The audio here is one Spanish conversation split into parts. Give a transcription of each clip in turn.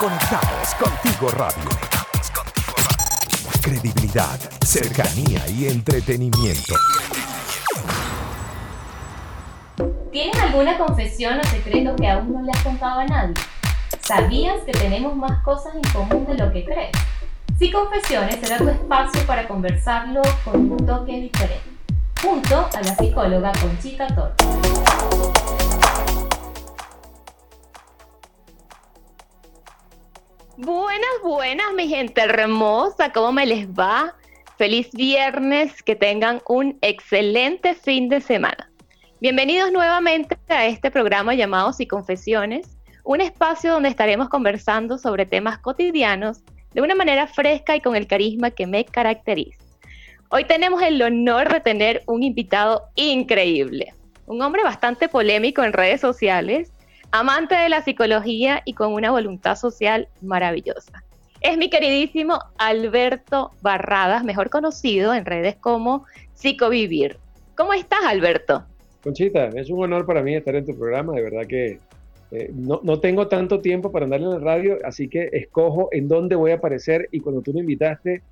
Conectados contigo radio. Credibilidad, cercanía y entretenimiento. ¿Tienes alguna confesión o secreto que aún no le has contado a nadie? ¿Sabías que tenemos más cosas en común de lo que crees? Si Confesiones será tu espacio para conversarlo con un toque diferente, junto a la psicóloga Conchita Torres. Buenas, buenas, mi gente hermosa, ¿cómo me les va? Feliz viernes, que tengan un excelente fin de semana. Bienvenidos nuevamente a este programa llamado Si Confesiones, un espacio donde estaremos conversando sobre temas cotidianos de una manera fresca y con el carisma que me caracteriza. Hoy tenemos el honor de tener un invitado increíble, un hombre bastante polémico en redes sociales, amante de la psicología y con una voluntad social maravillosa. Es mi queridísimo Alberto Barradas, mejor conocido en redes como Psicovivir. ¿Cómo estás, Alberto? Conchita, es un honor para mí estar en tu programa, de verdad que eh, no, no, tengo tanto tiempo para andar en la radio, así que escojo en dónde voy a aparecer y cuando tú me invitaste,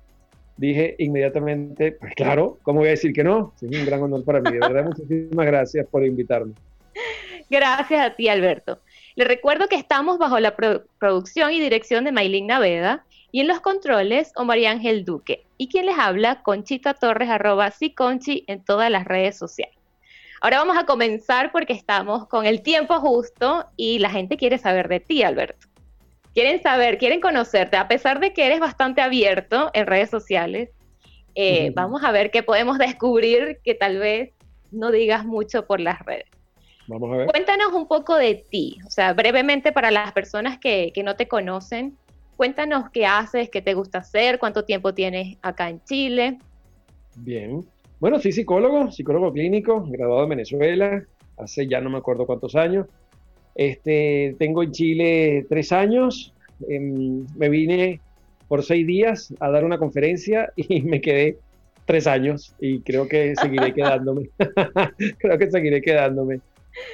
dije inmediatamente, pues claro, ¿cómo voy a decir que no? Es un gran honor para mí, de verdad, muchísimas gracias por invitarme. Gracias a ti, Alberto. Le recuerdo que estamos bajo la producción y dirección de Maylin Naveda y en los controles Omar Ángel Duque. Y quien les habla, Conchita Torres, arroba Conchi en todas las redes sociales. Ahora vamos a comenzar porque estamos con el tiempo justo y la gente quiere saber de ti, Alberto. Quieren saber, quieren conocerte, a pesar de que eres bastante abierto en redes sociales. Eh, vamos a ver qué podemos descubrir que tal vez no digas mucho por las redes. Vamos a ver. Cuéntanos un poco de ti, o sea, brevemente para las personas que, que no te conocen, cuéntanos qué haces, qué te gusta hacer, cuánto tiempo tienes acá en Chile. Bien, bueno, soy psicólogo, psicólogo clínico, graduado en Venezuela, hace ya no me acuerdo cuántos años. Este, tengo en Chile tres años. Em, me vine por seis días a dar una conferencia y me quedé tres años y creo que seguiré quedándome. creo que seguiré quedándome.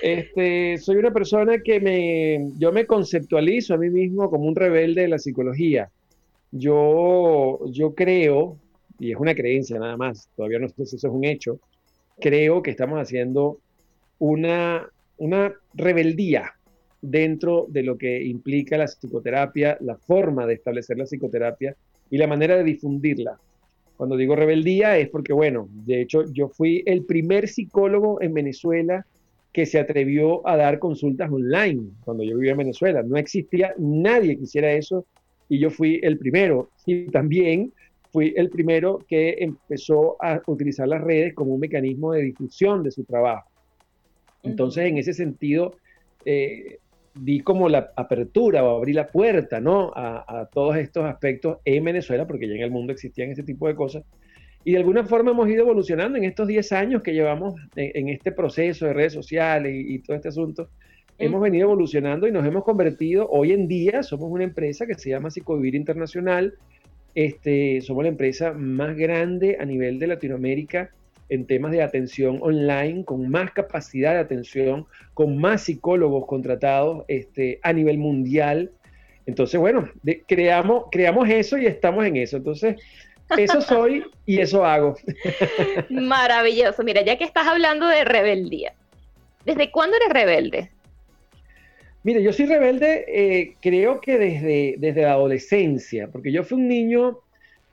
Este, soy una persona que me, yo me conceptualizo a mí mismo como un rebelde de la psicología. Yo, yo creo y es una creencia nada más, todavía no sé si eso es un hecho, creo que estamos haciendo una, una rebeldía dentro de lo que implica la psicoterapia, la forma de establecer la psicoterapia y la manera de difundirla. Cuando digo rebeldía es porque, bueno, de hecho yo fui el primer psicólogo en Venezuela que se atrevió a dar consultas online cuando yo vivía en Venezuela. No existía nadie que hiciera eso y yo fui el primero. Y también fui el primero que empezó a utilizar las redes como un mecanismo de difusión de su trabajo. Entonces, en ese sentido, eh, di como la apertura o abrí la puerta ¿no? A, todos estos aspectos en Venezuela, porque ya en el mundo existían ese tipo de cosas. Y de alguna forma hemos ido evolucionando en estos 10 años que llevamos en, este proceso de redes sociales y, todo este asunto. Hemos venido evolucionando y nos hemos convertido, hoy en día somos una empresa que se llama Psicovivir Internacional, este, somos la empresa más grande a nivel de Latinoamérica en temas de atención online, con más capacidad de atención, con más psicólogos contratados este, a nivel mundial. Entonces, bueno, creamos, creamos eso y estamos en eso. Entonces, eso soy y eso hago. Maravilloso. Mira, ya que estás hablando de rebeldía, ¿desde cuándo eres rebelde? Mire, yo soy rebelde, eh, creo que desde, desde la adolescencia, porque yo fui un niño,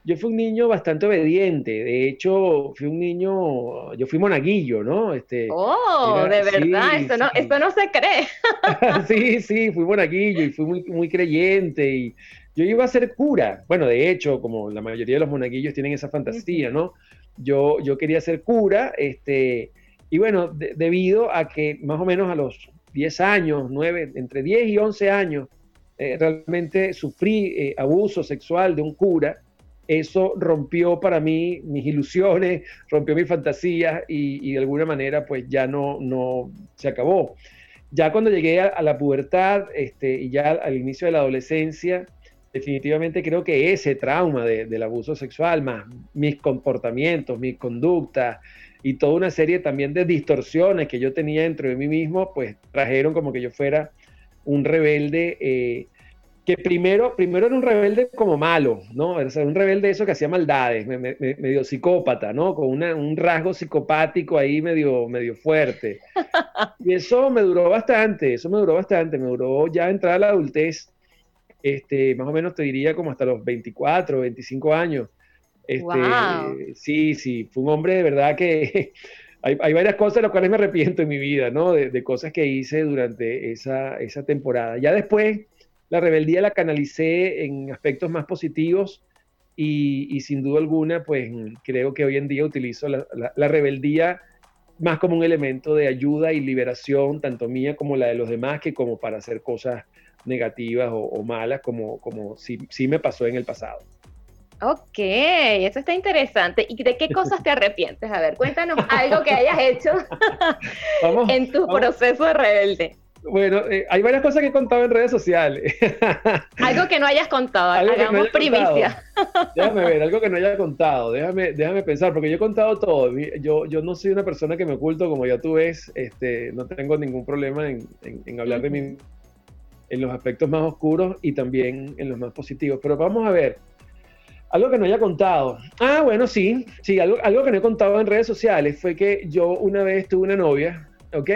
yo fui un niño bastante obediente. De hecho, fui un niño, yo fui monaguillo, ¿no? Este, oh, de verdad, eso, no, eso no se cree. sí, sí, fui monaguillo y fui muy, muy creyente y yo iba a ser cura. Bueno, de hecho, como la mayoría de los monaguillos tienen esa fantasía, ¿no? Yo, yo quería ser cura, este, y bueno, debido a que más o menos a los 10 años, 9, entre 10 y 11 años, eh, realmente sufrí eh, abuso sexual de un cura. Eso rompió para mí mis ilusiones, rompió mis fantasías y, de alguna manera pues ya no, no se acabó. Ya cuando llegué a, la pubertad este, y ya al inicio de la adolescencia, definitivamente creo que ese trauma del abuso sexual, más mis comportamientos, mis conductas, y toda una serie también de distorsiones que yo tenía dentro de mí mismo, pues trajeron como que yo fuera un rebelde. Eh, que primero, primero era un rebelde como malo, ¿no? Era un rebelde eso que hacía maldades, medio psicópata, ¿no? Con un rasgo psicopático ahí medio, medio fuerte. Y eso me duró bastante, eso me duró bastante, me duró ya entrar a la adultez, este, más o menos te diría como hasta los 24, 25 años. Este, Sí, sí, fue un hombre de verdad que hay, hay, varias cosas de las cuales me arrepiento en mi vida, ¿no? De, de cosas que hice durante esa, esa temporada. Ya después la rebeldía la canalicé en aspectos más positivos y, sin duda alguna, pues creo que hoy en día utilizo la, rebeldía más como un elemento de ayuda y liberación, tanto mía como la de los demás, que como para hacer cosas negativas o, malas, como, como sí, sí me pasó en el pasado. Ok, eso está interesante. ¿Y de qué cosas te arrepientes? A ver, cuéntanos algo que hayas hecho en tu proceso de rebelde. Bueno, eh, hay varias cosas que he contado en redes sociales. algo que no hayas contado, hagamos primicia. déjame ver, algo que no haya contado, déjame, déjame pensar, porque yo he contado todo. Yo, yo no soy una persona que me oculto, como ya tú ves, este, no tengo ningún problema en, en, hablar de mí en los aspectos más oscuros y también en los más positivos. Pero vamos a ver, algo que no haya contado. Ah, bueno, sí, sí, algo, algo que no he contado en redes sociales fue que yo una vez tuve una novia ¿ok?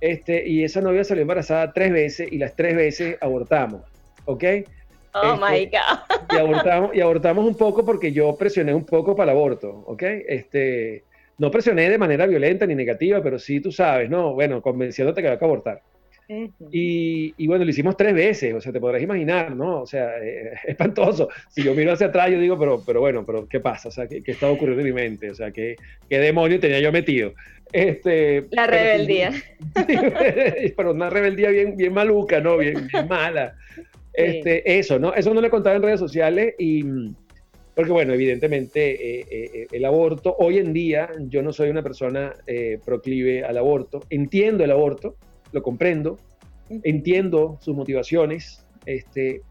este, y esa novia salió embarazada tres veces y las tres veces abortamos, ¿ok? Oh my God. Y abortamos, y abortamos un poco porque yo presioné un poco para el aborto, ¿ok? Este, no presioné de manera violenta ni negativa, pero sí tú sabes, ¿no? Bueno, convenciéndote que había que abortar. Y, y, bueno, lo hicimos tres veces, o sea, te podrás imaginar, ¿no? O sea, eh, espantoso. Si yo miro hacia atrás, yo digo, pero, pero bueno, pero ¿qué pasa? O sea, ¿qué, qué estaba ocurriendo en mi mente? O sea, ¿qué, qué demonio tenía yo metido? Este, la rebeldía. Pero, una rebeldía bien, bien maluca, ¿no? Bien, mala. Este, Eso, ¿no? Eso no le contaba en redes sociales y... Porque bueno, evidentemente eh, eh, eh, el aborto, hoy en día yo no soy una persona proclive al aborto, entiendo el aborto, lo comprendo, entiendo sus motivaciones, este,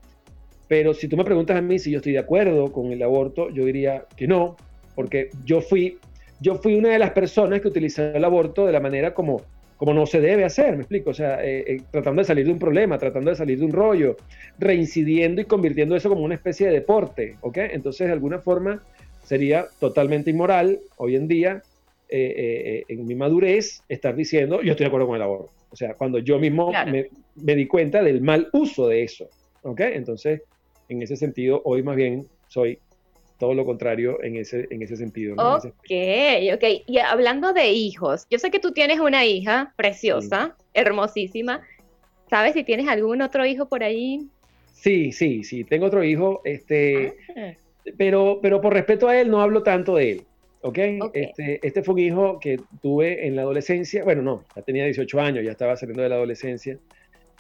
pero si tú me preguntas a mí si yo estoy de acuerdo con el aborto, yo diría que no, porque yo fui yo fui una de las personas que utilizó el aborto de la manera como, como no se debe hacer, me explico, o sea, eh, eh, tratando de salir de un problema, tratando de salir de un rollo, reincidiendo y convirtiendo eso como una especie de deporte, ¿ok? Entonces, de alguna forma, sería totalmente inmoral hoy en día, eh, en mi madurez, estar diciendo, yo estoy de acuerdo con el aborto. O sea, cuando yo mismo me, me di cuenta del mal uso de eso, ¿ok? Entonces, en ese sentido, hoy más bien soy todo lo contrario en ese, en ese sentido. Ok, ok. Y hablando de hijos, yo sé que tú tienes una hija preciosa, hermosísima. ¿Sabes si tienes algún otro hijo por ahí? Sí, sí, sí, tengo otro hijo, este, ah. pero, pero por respeto a él no hablo tanto de él. ¿Ok? Este, este fue un hijo que tuve en la adolescencia, bueno, no, ya tenía 18 años, ya estaba saliendo de la adolescencia,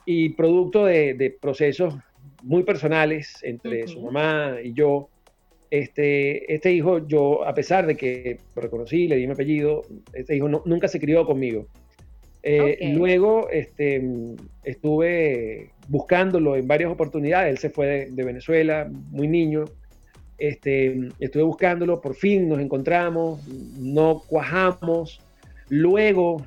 y producto de, procesos muy personales entre su mamá y yo, este, este hijo, yo, a pesar de que lo reconocí, le di mi apellido, este hijo nunca se crió conmigo. Eh, luego este, estuve buscándolo en varias oportunidades. Él se fue de, Venezuela, muy niño. Este, estuve buscándolo, por fin nos encontramos, no cuajamos. Luego,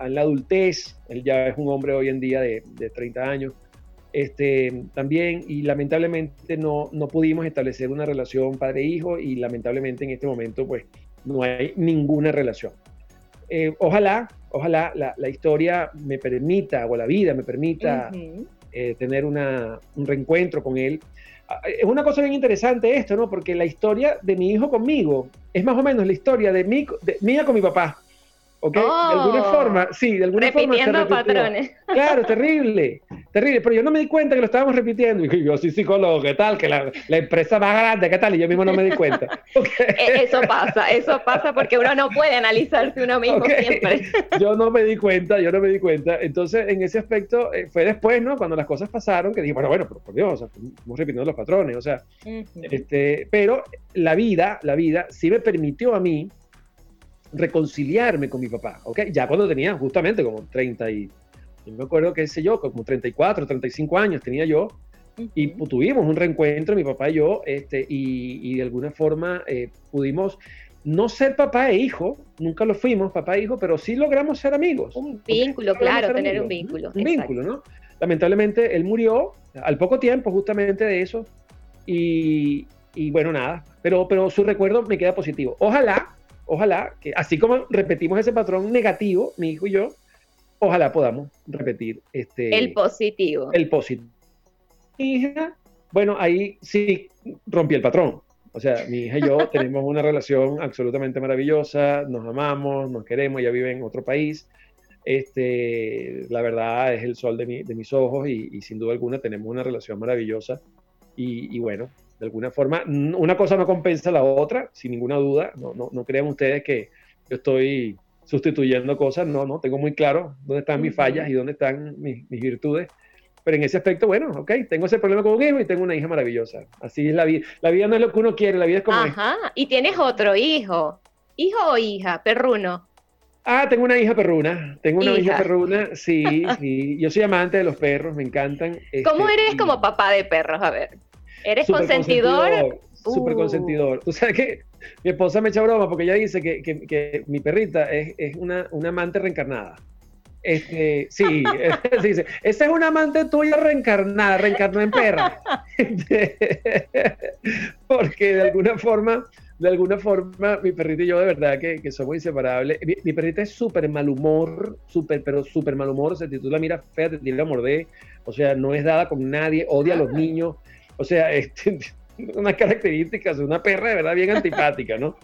en la adultez, él ya es un hombre hoy en día de, de 30 años, este, también, y lamentablemente no, no pudimos establecer una relación padre-hijo y lamentablemente en este momento pues no hay ninguna relación. Eh, ojalá, ojalá la, la, historia me permita, o la vida me permita eh, tener una, un reencuentro con él. Es una cosa bien interesante esto, ¿no? Porque la historia de mi hijo conmigo es más o menos la historia de, mi, de mía con mi papá. ¿Ok? de alguna oh. forma, sí, de alguna Repitiendo forma. patrones. Claro, terrible, terrible, pero yo no me di cuenta que lo estábamos repitiendo. Y yo soy psicólogo, ¿qué tal? Que la, la empresa más grande, ¿qué tal? Y yo mismo no me di cuenta. E, eso pasa, eso pasa porque uno no puede analizarse uno mismo siempre. Yo no me di cuenta, yo no me di cuenta. Entonces, en ese aspecto, eh, fue después, ¿no? Cuando las cosas pasaron, que dije, bueno, bueno, pero por Dios, o sea, estamos repitiendo los patrones, o sea, este, pero la vida, la vida sí me permitió a mí reconciliarme con mi papá, ¿ok? Ya cuando tenía justamente como 30 y, no me acuerdo qué sé yo, como 34, 35 años tenía yo, y tuvimos un reencuentro, mi papá y yo, este, y, de alguna forma eh, pudimos no ser papá e hijo, nunca lo fuimos, papá e hijo, pero sí logramos ser amigos. Un vínculo, claro, tener un vínculo. Un vínculo, ¿no? lamentablemente él murió al poco tiempo justamente de eso y, y bueno, nada, pero, pero su recuerdo me queda positivo. Ojalá, ojalá, que así como repetimos ese patrón negativo, mi hijo y yo, ojalá podamos repetir este... El positivo. El positivo. Mi hija, bueno, ahí sí rompí el patrón. O sea, mi hija y yo tenemos una relación absolutamente maravillosa, nos amamos, nos queremos, ella vive en otro país. Este, la verdad es el sol de, mis ojos y, sin duda alguna tenemos una relación maravillosa. Y, bueno, de alguna forma, una cosa no compensa la otra, sin ninguna duda. No, no, no crean ustedes que yo estoy sustituyendo cosas, no, no, tengo muy claro dónde están mis fallas y dónde están mis, mis virtudes pero en ese aspecto, bueno, ok, tengo ese problema con un hijo y tengo una hija maravillosa. Así es la vida. La vida no es lo que uno quiere, la vida es como Ajá, y tienes otro hijo. ¿Hijo o hija? Perruno. Ah, tengo una hija perruna. Tengo una hija, perruna, sí, sí. Yo soy amante de los perros, me encantan. ¿Cómo este, eres como papá de perros? A ver. ¿Eres consentidor? Súper consentidor. Tú sabes que mi esposa me echa broma porque ella dice que, que, que mi perrita es, es una, una amante reencarnada. Este, sí, ese es un amante tuyo reencarnada, reencarnó en perra. Porque de alguna forma, de alguna forma, mi perrita y yo de verdad que, que somos inseparables. Mi, perrita es súper mal humor, súper, pero súper mal humor. O sea, si tú la miras fea, te tiene a morder. O sea, no es dada con nadie, odia a los niños. O sea, este, unas características de una perra de verdad bien antipática, ¿no?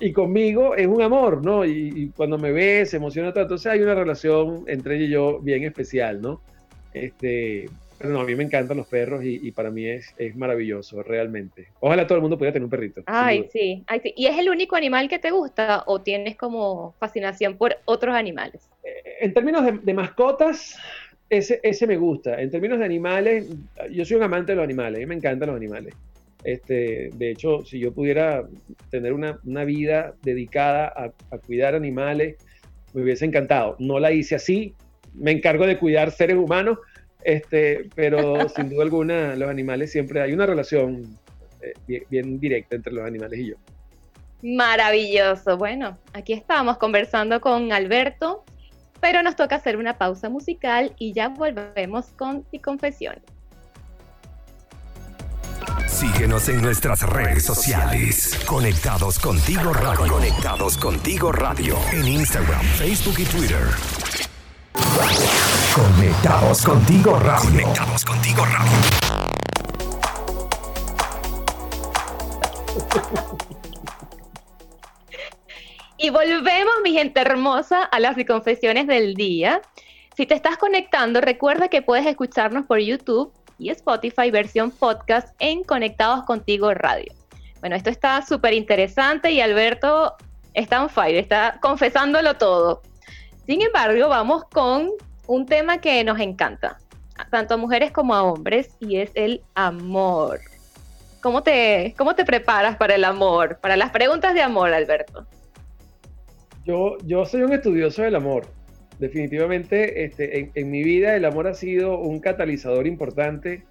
y conmigo es un amor, ¿no? Y, cuando me ve, se emociona todo. Entonces hay una relación entre ella y yo bien especial, ¿no? Este, pero no, a mí me encantan los perros y, para mí es, es, maravilloso, realmente. Ojalá todo el mundo pudiera tener un perrito. Ay sí, ay, sí. ¿Y es el único animal que te gusta o tienes como fascinación por otros animales? Eh, en términos de, mascotas, ese, ese me gusta. En términos de animales, yo soy un amante de los animales, a mí me encantan los animales. Este, de hecho, si yo pudiera tener una, vida dedicada a, cuidar animales, me hubiese encantado. No la hice así, me encargo de cuidar seres humanos, este, pero sin duda alguna los animales siempre hay una relación eh, bien, directa entre los animales y yo. Maravilloso. Bueno, aquí estamos conversando con Alberto, pero nos toca hacer una pausa musical y ya volvemos con y confesiones. Síguenos en nuestras redes sociales. Conectados contigo radio. Conectados contigo radio. En Instagram, Facebook y Twitter. Conectados contigo radio. Conectados contigo radio. Y volvemos, mi gente hermosa, a las confesiones del día. Si te estás conectando, recuerda que puedes escucharnos por YouTube y Spotify versión podcast en Conectados Contigo Radio. Bueno, esto está súper interesante y Alberto está on fire, está confesándolo todo. Sin embargo, vamos con un tema que nos encanta, tanto a mujeres como a hombres, y es el amor. ¿Cómo te, cómo te preparas para el amor? Para las preguntas de amor, Alberto. Yo, yo soy un estudioso del amor definitivamente este, en, mi vida el amor ha sido un catalizador importante,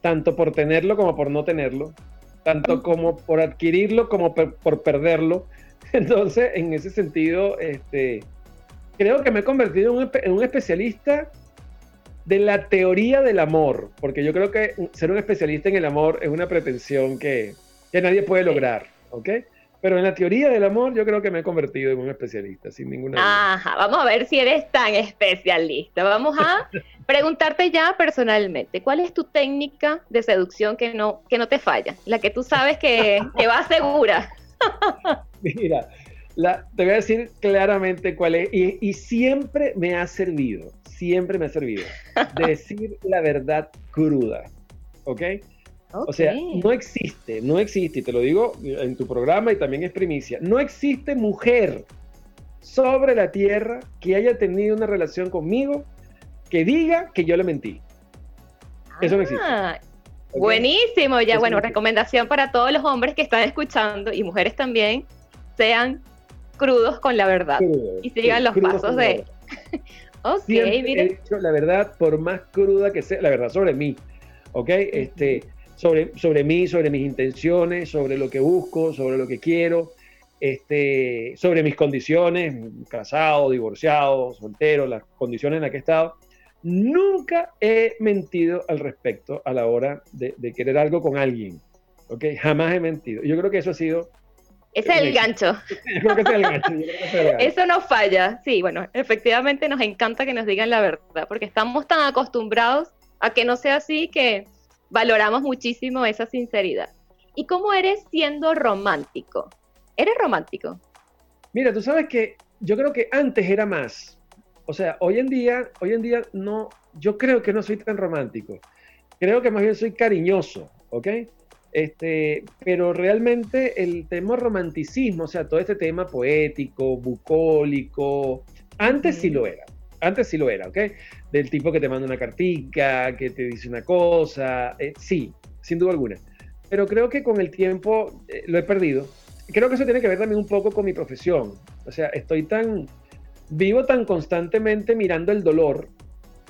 tanto por tenerlo como por no tenerlo, tanto como por adquirirlo como por, perderlo. Entonces, en ese sentido, este, creo que me he convertido en un, especialista de la teoría del amor, porque yo creo que ser un especialista en el amor es una pretensión que, que nadie puede lograr, ¿ok? Pero en la teoría del amor yo creo que me he convertido en un especialista, sin ninguna duda. Ajá, vamos a ver si eres tan especialista. Vamos a preguntarte ya personalmente, ¿cuál es tu técnica de seducción que no, que no te falla? La que tú sabes que, que va segura. Mira, la, te voy a decir claramente cuál es, y, y siempre me ha servido, siempre me ha servido, decir la verdad cruda, ¿ok? O sea, no existe, no existe, y te lo digo en tu programa y también es primicia, no existe mujer sobre la tierra que haya tenido una relación conmigo que diga que yo le mentí. Eso no existe. Ah, buenísimo, ya bueno, recomendación para todos los hombres que están escuchando y mujeres también, sean crudos con la verdad y sigan los pasos de... ok, mire. He la verdad por más cruda que sea, la verdad sobre mí, ¿ok? Este sobre, sobre mí, sobre mis intenciones, sobre lo que busco, sobre lo que quiero, este, sobre mis condiciones, casado, divorciado, soltero, las condiciones en las que he estado. nunca he mentido al respecto a la hora de, querer algo con alguien. ¿Ok? Jamás he mentido. Yo creo que eso ha sido ese es el gancho. Eso no falla. Sí, bueno, efectivamente nos encanta que nos digan la verdad, porque estamos tan acostumbrados a que no sea así que valoramos muchísimo esa sinceridad. ¿Y cómo eres siendo romántico? ¿Eres romántico? Mira, tú sabes que yo creo que antes era más. O sea, hoy en día, hoy en día no, yo creo que no soy tan romántico. Creo que más bien soy cariñoso, ¿ok? Este, pero realmente el tema romanticismo, o sea, todo este tema poético, bucólico, antes sí lo era. Antes sí lo era, ¿ok? Del tipo que te manda una cartica, que te dice una cosa. Eh, sí, sin duda alguna. Pero creo que con el tiempo eh, lo he perdido. Creo que eso tiene que ver también un poco con mi profesión. O sea, estoy tan, vivo tan constantemente mirando el dolor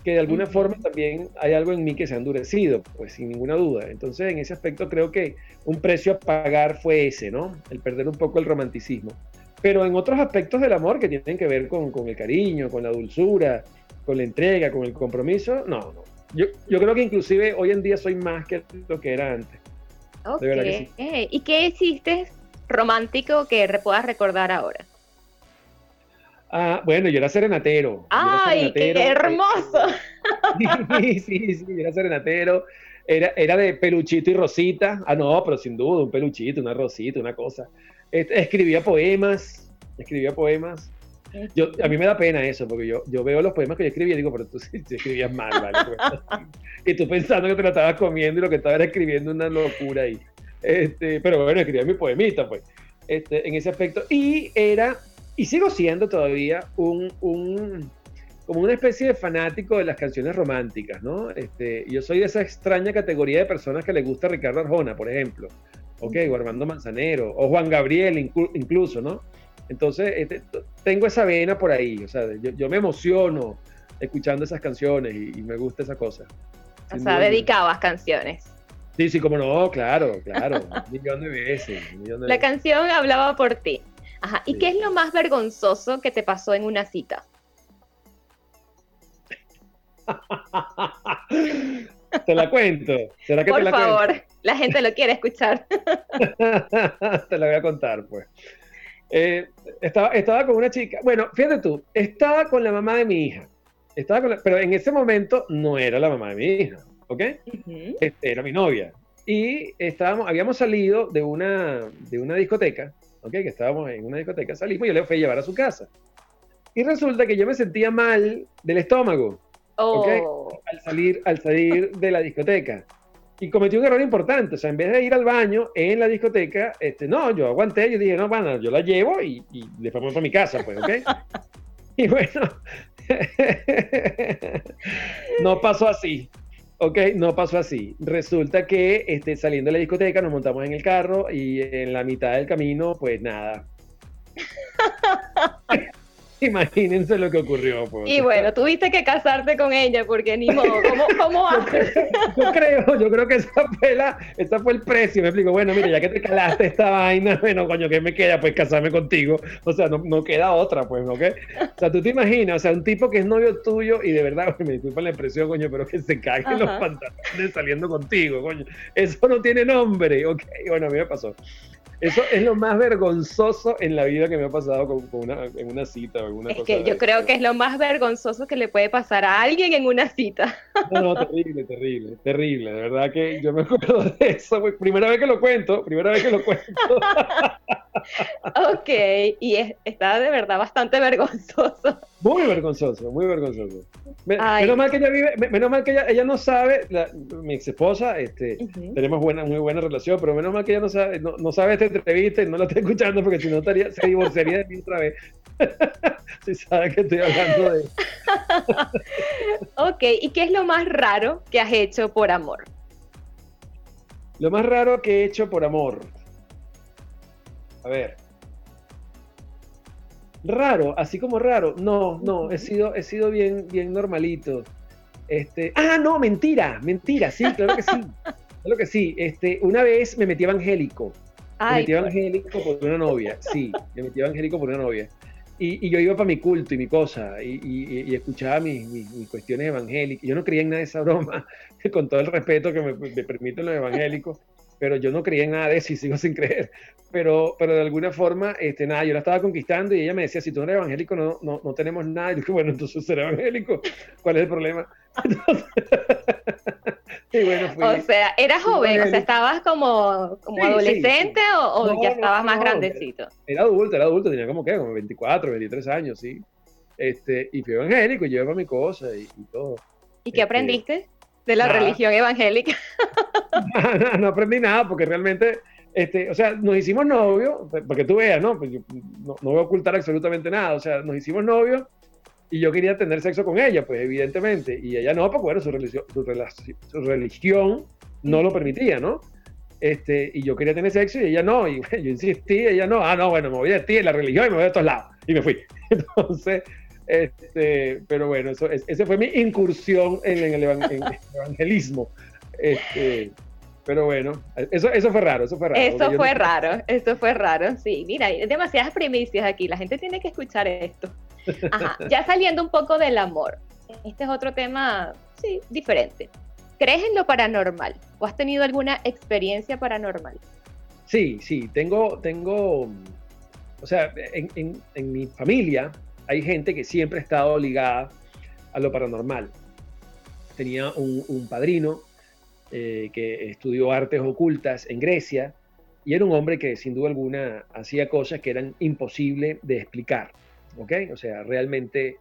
que de alguna forma también hay algo en mí que se ha endurecido, pues sin ninguna duda. Entonces, en ese aspecto creo que un precio a pagar fue ese, ¿no? El perder un poco el romanticismo. Pero en otros aspectos del amor que tienen que ver con, con el cariño, con la dulzura, con la entrega, con el compromiso, no, no. Yo, yo creo que inclusive hoy en día soy más que lo que era antes. Ok. ¿Y qué hiciste romántico que puedas recordar ahora? Ah, bueno, yo era serenatero. ¡Ay, qué hermoso! sí, sí, sí, yo era serenatero. Era, era de peluchito y rosita. Ah, no, pero sin duda, un peluchito, una rosita, una cosa. Escribía poemas, escribía poemas. Yo, a mí me da pena eso, porque yo, yo veo los poemas que yo escribía y digo, pero tú, escribías mal, ¿vale? y tú pensando que te lo estabas comiendo y lo que estaba era escribiendo una locura ahí. Este, pero bueno, escribía mi poemita, pues, este, en ese aspecto. Y era y sigo siendo todavía un, un, como una especie de fanático de las canciones románticas, ¿no? Este, yo soy de esa extraña categoría de personas que le gusta Ricardo Arjona, por ejemplo, ¿ok? O Armando Manzanero, o Juan Gabriel incluso, ¿no? Entonces, este, tengo esa vena por ahí, o sea, yo, me emociono escuchando esas canciones y, me gusta esa cosa. O sea, dedicabas canciones. Sí, sí, como no, claro, claro, un millón de veces. La canción hablaba por ti. Ajá. ¿Y qué es lo más vergonzoso que te pasó en una cita? te la cuento. ¿Será que Por te la favor, la gente lo quiere escuchar. te la voy a contar, pues. Eh, estaba, estaba con una chica, bueno, fíjate tú, estaba con la mamá de mi hija, estaba con pero en ese momento no era la mamá de mi hija, ¿ok? Este, era mi novia. Y estábamos, habíamos salido de una, de una discoteca que estábamos en una discoteca, salimos y yo le fui a llevar a su casa. Y resulta que yo me sentía mal del estómago, oh. al, salir, al salir de la discoteca. Y cometí un error importante, o sea, en vez de ir al baño en la discoteca, este, no, yo aguanté, yo dije, no, bueno, yo la llevo y, y le fuimos para mi casa, pues, ¿ok? y bueno, no pasó así. Ok, no pasó así. Resulta que este, saliendo de la discoteca nos montamos en el carro y en la mitad del camino, pues nada. Imagínense lo que ocurrió. Pues. Y bueno, tuviste que casarte con ella porque ni modo, ¿cómo, cómo haces? Yo, creo, yo creo que esa fue, la, esa fue el precio. Me explico, bueno, mira, ya que te calaste esta vaina, bueno, coño, ¿qué me queda? Pues casarme contigo. O sea, no, no queda otra, pues, ¿ok? O sea, tú te imaginas, o sea, un tipo que es novio tuyo y de verdad, me disculpa la impresión, coño, pero que se caguen los pantalones saliendo contigo, coño. Eso no tiene nombre, ¿ok? Bueno, a mí me pasó. Eso es lo más vergonzoso en la vida que me ha pasado con, una, en una cita alguna es que yo creo que es lo más vergonzoso que le puede pasar a alguien en una cita. No, no, terrible, terrible, terrible. De verdad que yo me acuerdo de eso. Primera vez que lo cuento, primera vez que lo cuento. ok, y está de verdad bastante vergonzoso. Muy vergonzoso, muy vergonzoso. menos mal que ella vive, menos mal que ella, ella no sabe, mi ex esposa, este, tenemos buena, muy buena relación, pero menos mal que ella no sabe, no, no sabe esta entrevista y no la está escuchando porque si no estaría, se divorciaría de mí otra vez. si sabe que estoy hablando de ok, ¿y qué es lo más raro que has hecho por amor? Lo más raro que he hecho por amor. A ver, Raro, así como raro. No, no, he sido, he sido bien, bien normalito. Este, ah, no, mentira, mentira, sí, claro que sí. Claro que sí. Este, una vez me metí evangélico. me metí evangélico por una novia, sí, me metí evangélico por una novia. Y, yo iba para mi culto y mi cosa, y, escuchaba mis, mis, cuestiones evangélicas. Yo no creía en nada de esa broma, con todo el respeto que me, me permiten los evangélicos, pero yo no creía en nada de eso y sigo sin creer. Pero, pero de alguna forma, este, nada, yo la estaba conquistando y ella me decía, si tú no eres evangélico, no, no, no tenemos nada. Y yo dije, bueno, entonces ser evangélico, ¿cuál es el problema? y bueno, fui, o sea, eras joven, o sea, estabas como, como adolescente o, ya estabas más grandecito. Era adulto, era adulto, tenía como que, como 24, 23 años, sí. Este, y fui evangélico, y llevaba mi cosa y, todo. ¿Y qué este, aprendiste? de la religión evangélica. no, no, aprendí nada porque realmente, este, o sea, nos hicimos novios, porque tú veas, ¿no? Pues no, voy a ocultar absolutamente nada, o sea, nos hicimos novios y yo quería tener sexo con ella, pues evidentemente, y ella no, porque bueno, su religión, su, religión no lo permitía, ¿no? Este, y yo quería tener sexo y ella no, y yo insistí, ella no, ah, no, bueno, me voy de ti, en la religión y me voy de todos lados, y me fui. Entonces, este, pero bueno, eso, esa fue mi incursión en, el, evangelismo. Este, pero bueno, eso, eso fue raro, eso fue raro. Eso fue raro, eso fue raro, sí. Mira, hay demasiadas primicias aquí, la gente tiene que escuchar esto. Ajá, ya saliendo un poco del amor, este es otro tema, sí, diferente. ¿Crees en lo paranormal o has tenido alguna experiencia paranormal? Sí, sí, tengo, tengo, o sea, en, mi familia hay gente que siempre ha estado ligada a lo paranormal. Tenía un, padrino eh, que estudió artes ocultas en Grecia y era un hombre que sin duda alguna hacía cosas que eran imposibles de explicar. ¿Ok? O sea, realmente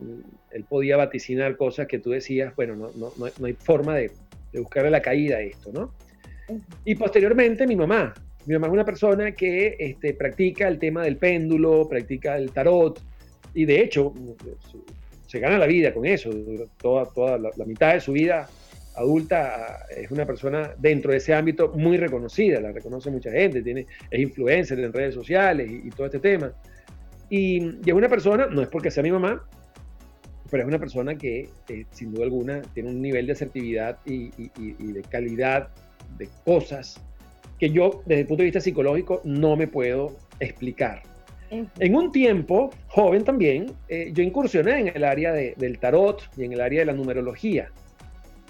mm, él podía vaticinar cosas que tú decías, bueno, no, no, no hay forma de, de, buscarle la caída a esto, ¿no? Y posteriormente mi mamá. Mi mamá es una persona que este, practica el tema del péndulo, practica el tarot, y de hecho se gana la vida con eso, toda, toda la, mitad de su vida adulta ah, es una persona dentro de ese ámbito muy reconocida, la reconoce mucha gente, tiene, es influencer en redes sociales y, todo este tema. Y, es una persona, no es porque sea mi mamá, pero es una persona que eh, sin duda alguna tiene un nivel de asertividad y, y, de calidad de cosas que yo desde el punto de vista psicológico no me puedo explicar. En un tiempo, joven también, eh, yo incursioné en el área del tarot y en el área de la numerología.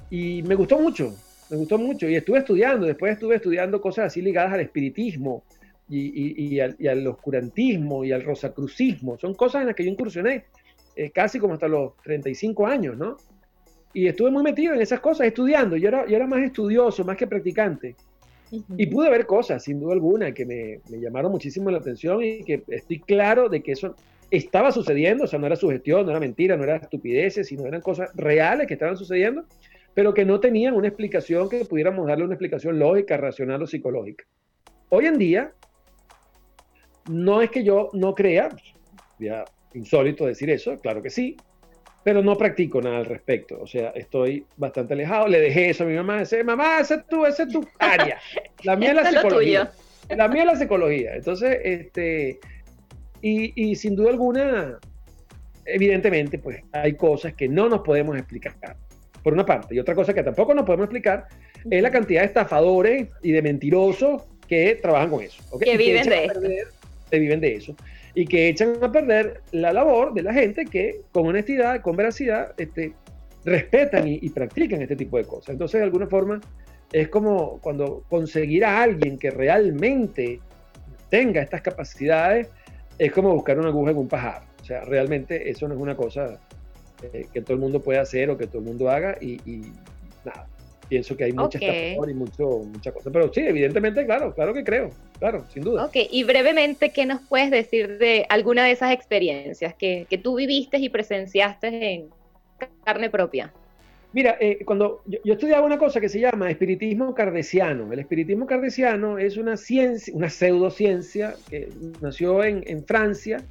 Y me gustó mucho, me gustó mucho. Y estuve estudiando, después estuve estudiando cosas así ligadas al espiritismo y, al, oscurantismo y al rosacrucismo. Son cosas en las que yo incursioné eh, casi como hasta los 35 años, ¿no? Y estuve muy metido en esas cosas, estudiando. Yo era, yo era más estudioso, más que practicante. Y pude ver cosas, sin duda alguna, que me, llamaron muchísimo la atención y que estoy claro de que eso estaba sucediendo, o sea, no era sugestión, no era mentira, no era estupideces, sino eran cosas reales que estaban sucediendo, pero que no tenían una explicación que pudiéramos darle una explicación lógica, racional o psicológica. Hoy en día, no es que yo no crea, ya insólito decir eso, claro que sí, pero no practico nada al respecto. O sea, estoy bastante alejado. Le dejé eso a mi mamá. Dice, mamá, esa es tu, esa es tu área. La mía es la psicología. La mía es la psicología. Entonces, este, y, y, sin duda alguna, evidentemente, pues hay cosas que no nos podemos explicar, por una parte. Y otra cosa que tampoco nos podemos explicar es la cantidad de estafadores y de mentirosos que trabajan con eso. Que viven de esto. Viven de eso y que echan a perder la labor de la gente que con honestidad, con veracidad, este, respetan y, practican este tipo de cosas. Entonces, de alguna forma, es como cuando conseguir a alguien que realmente tenga estas capacidades, es como buscar una aguja en un pajar. O sea, realmente eso no es una cosa eh, que todo el mundo pueda hacer o que todo el mundo haga y, y nada pienso que hay mucha y mucho, mucha cosa. Pero sí, evidentemente, claro, claro que creo, claro, sin duda. Ok, y brevemente, ¿qué nos puedes decir de alguna de esas experiencias que, que tú viviste y presenciaste en carne propia? Mira, eh, cuando yo, estudiaba una cosa que se llama espiritismo cardesiano. El espiritismo cardesiano es una ciencia, una pseudociencia que nació en, en Francia,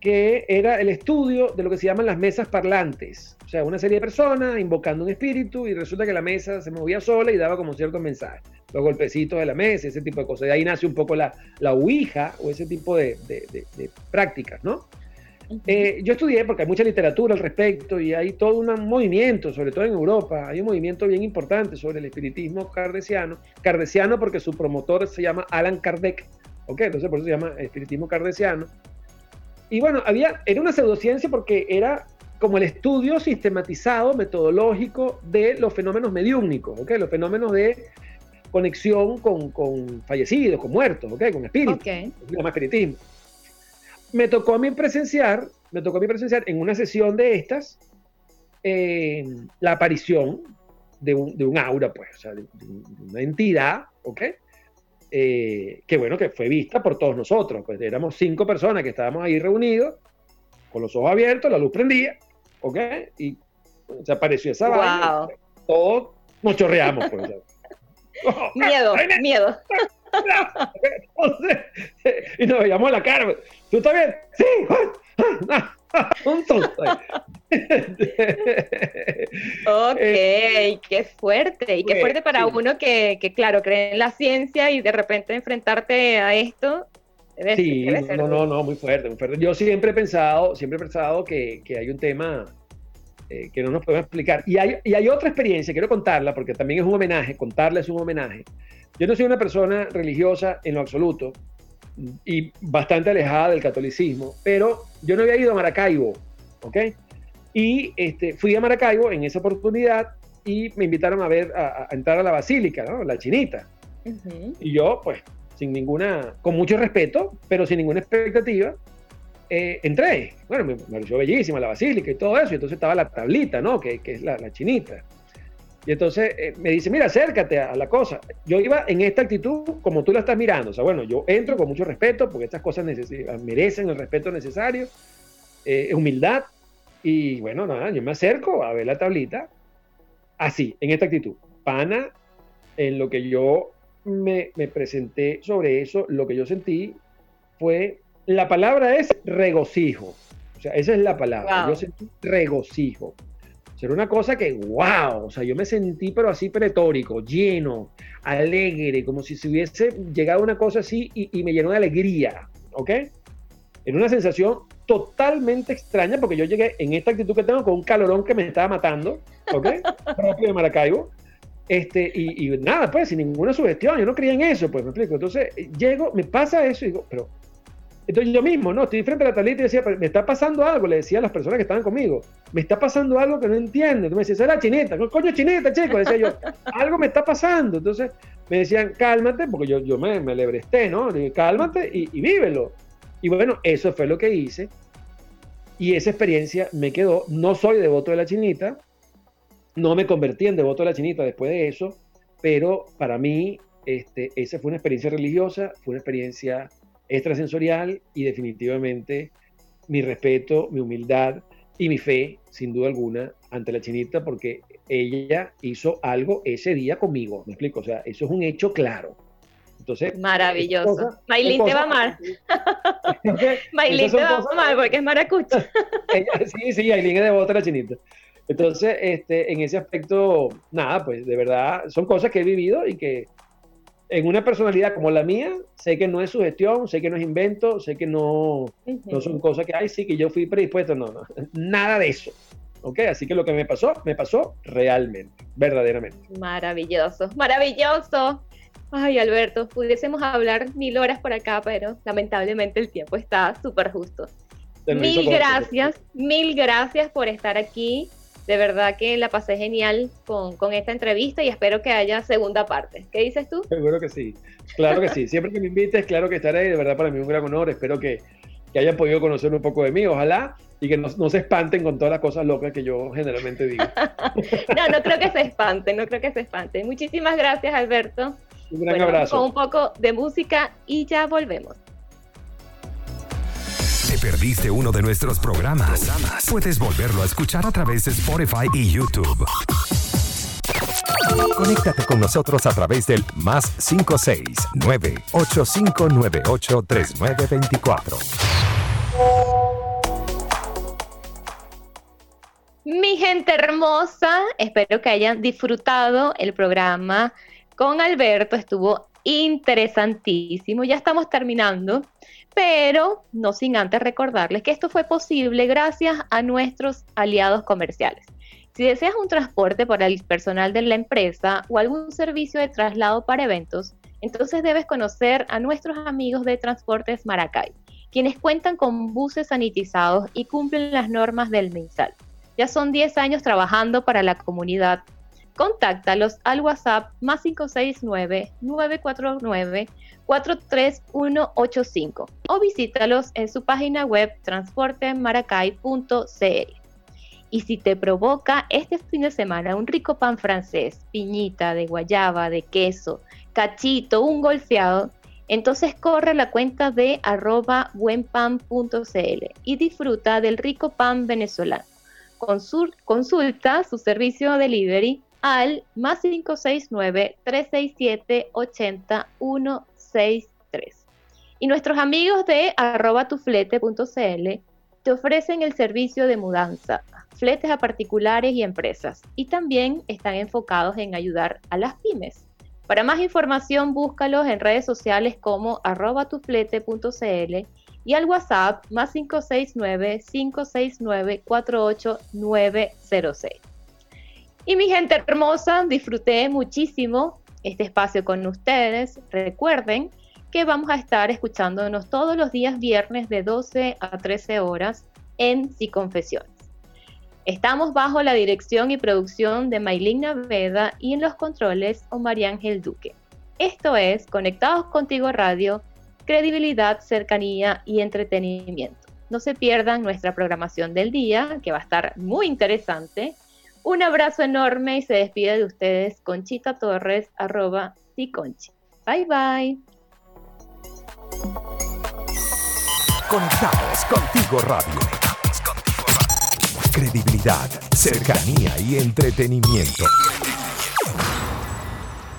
que era el estudio de lo que se llaman las mesas parlantes. O sea, una serie de personas invocando un espíritu y resulta que la mesa se movía sola y daba como ciertos mensajes. Los golpecitos de la mesa, ese tipo de cosas. De ahí nace un poco la, la ouija o ese tipo de, prácticas, ¿no? Eh, yo estudié porque hay mucha literatura al respecto y hay todo un movimiento, sobre todo en Europa, hay un movimiento bien importante sobre el espiritismo cardesiano. Cardesiano porque su promotor se llama Alan Kardec, ¿ok? Entonces por eso se llama espiritismo cardesiano y bueno, había, era una pseudociencia porque era como el estudio sistematizado, metodológico de los fenómenos mediúmnicos, ¿ok? Los fenómenos de conexión con, con fallecidos, con muertos, ¿ok? Con espíritus. Okay. Llama espiritismo. Me tocó a mí presenciar, me tocó a mí presenciar en una sesión de estas eh, la aparición de un, de un, aura, pues, o sea, de, una entidad, ¿ok? Eh, que bueno, que fue vista por todos nosotros, pues éramos cinco personas que estábamos ahí reunidos, con los ojos abiertos, la luz prendía, ¿ok? Y se apareció esa wow. vaina, todos nos chorreamos, pues. miedo, miedo. y nos veíamos la cara. ¿Tú estás bien? Sí. ok, qué fuerte. Y qué fuerte para uno que, que, claro, cree en la ciencia y de repente enfrentarte a esto. Sí, no, no, no, muy fuerte, muy fuerte. Yo siempre he pensado, siempre he pensado que, que hay un tema eh, que no nos podemos explicar. Y hay, y hay otra experiencia, quiero contarla, porque también es un homenaje, contarla es un homenaje. Yo no soy una persona religiosa en lo absoluto y bastante alejada del catolicismo, pero yo no había ido a Maracaibo, ¿ok? Y este, fui a Maracaibo en esa oportunidad y me invitaron a ver, a, a entrar a la basílica, ¿no? La chinita. Uh -huh. Y yo, pues, sin ninguna, con mucho respeto, pero sin ninguna expectativa, eh, entré. Bueno, me, pareció bellísima la basílica y todo eso. Y entonces estaba la tablita, ¿no? Que, que es la, la, chinita. Y entonces eh, me dice, mira, acércate a, a, la cosa. Yo iba en esta actitud como tú la estás mirando. O sea, bueno, yo entro con mucho respeto porque estas cosas merecen el respeto necesario, eh, humildad. Y bueno, nada, yo me acerco a ver la tablita así, en esta actitud. Pana, en lo que yo me, me presenté sobre eso, lo que yo sentí fue la palabra es regocijo. O sea, esa es la palabra. Wow. Yo sentí regocijo. O sea, era una cosa que, wow, o sea, yo me sentí pero así pretórico, lleno, alegre, como si se hubiese llegado una cosa así y, y me llenó de alegría, ¿ok? Era una sensación totalmente extraña porque yo llegué en esta actitud que tengo con un calorón que me estaba matando, ¿ok? Propio de Maracaibo. Este, y, y, nada, pues, sin ninguna sugestión, yo no creía en eso, pues, me explico. Entonces, llego, me pasa eso y digo, pero entonces yo mismo, ¿no? Estoy frente a la tablita y decía, me está pasando algo, le decía a las personas que estaban conmigo, me está pasando algo que no entiendo. Entonces me decía, esa es la chineta, coño chineta, chico, decía yo, algo me está pasando. Entonces me decían, cálmate, porque yo, yo me, me lebresté, ¿no? Le dije, cálmate y, y vívelo. Y bueno, eso fue lo que hice. Y esa experiencia me quedó. No soy devoto de la chinita, no me convertí en devoto de la chinita después de eso, pero para mí este, esa fue una experiencia religiosa, fue una experiencia extrasensorial y definitivamente mi respeto, mi humildad y mi fe, sin duda alguna, ante la chinita, porque ella hizo algo ese día conmigo, me explico, o sea, eso es un hecho claro. Entonces, Maravilloso. Maylin te va a amar. Maylin te va a amar porque es maracucha. sí, sí, Maylin es devota de la chinita. Entonces, este, en ese aspecto, nada, pues de verdad, son cosas que he vivido y que en una personalidad como la mía, sé que no es sugestión, sé que no es invento, sé que no, uh -huh. no son cosas que, ay, sí, que yo fui predispuesto, no, no, nada de eso. ¿Ok? Así que lo que me pasó, me pasó realmente, verdaderamente. Maravilloso, maravilloso. Ay, Alberto, pudiésemos hablar mil horas por acá, pero lamentablemente el tiempo está súper justo. Mil gracias, mil gracias por estar aquí de verdad que la pasé genial con, con, esta entrevista y espero que haya segunda parte. ¿Qué dices tú? Seguro que sí, claro que sí. Siempre que me invites, claro que estaré. De verdad, para mí es un gran honor. Espero que, que hayan podido conocer un poco de mí, ojalá, y que no, no, se espanten con todas las cosas locas que yo generalmente digo. no, no creo que se espanten, no creo que se espanten. Muchísimas gracias, Alberto. Un gran bueno, abrazo. Con un poco de música y ya volvemos. ¿Te perdiste uno de nuestros programas? Puedes volverlo a escuchar a través de Spotify y YouTube. Conéctate con nosotros a través del más 569-8598-3924. Mi gente hermosa, espero que hayan disfrutado el programa con Alberto. Estuvo interesantísimo. Ya estamos terminando pero no sin antes recordarles que esto fue posible gracias a nuestros aliados comerciales. Si deseas un transporte para el personal de la empresa o algún servicio de traslado para eventos, entonces debes conocer a nuestros amigos de Transportes Maracay. quienes cuentan con buses sanitizados y cumplen las normas del MinSal. Ya son 10 años trabajando para la comunidad. Contáctalos al WhatsApp más 569-949-43185 o visítalos en su página web transportemaracay.cl. Y si te provoca este fin de semana un rico pan francés, piñita de guayaba, de queso, cachito, un golfeado, entonces corre la cuenta de arroba buenpan.cl y disfruta del rico pan venezolano. consulta su servicio de delivery al más 569-367-80163. Y nuestros amigos de tuflete.cl te ofrecen el servicio de mudanza, fletes a particulares y empresas, y también están enfocados en ayudar a las pymes. Para más información, búscalos en redes sociales como tuflete.cl y al WhatsApp más 569-569-48906. Y mi gente hermosa, disfruté muchísimo este espacio con ustedes. Recuerden que vamos a estar escuchándonos todos los días viernes de 12 a 13 horas en Si Confesiones. Estamos bajo la dirección y producción de Maylin Naveda y en los controles Omar Ángel Duque. Esto es Conectados Contigo Radio, credibilidad, cercanía y entretenimiento. No se pierdan nuestra programación del día, que va a estar muy interesante. Un abrazo enorme y se despide de ustedes Conchita Torres, arroba Conchi. Bye bye. Conectados Contigo Radio credibilidad, cercanía y entretenimiento.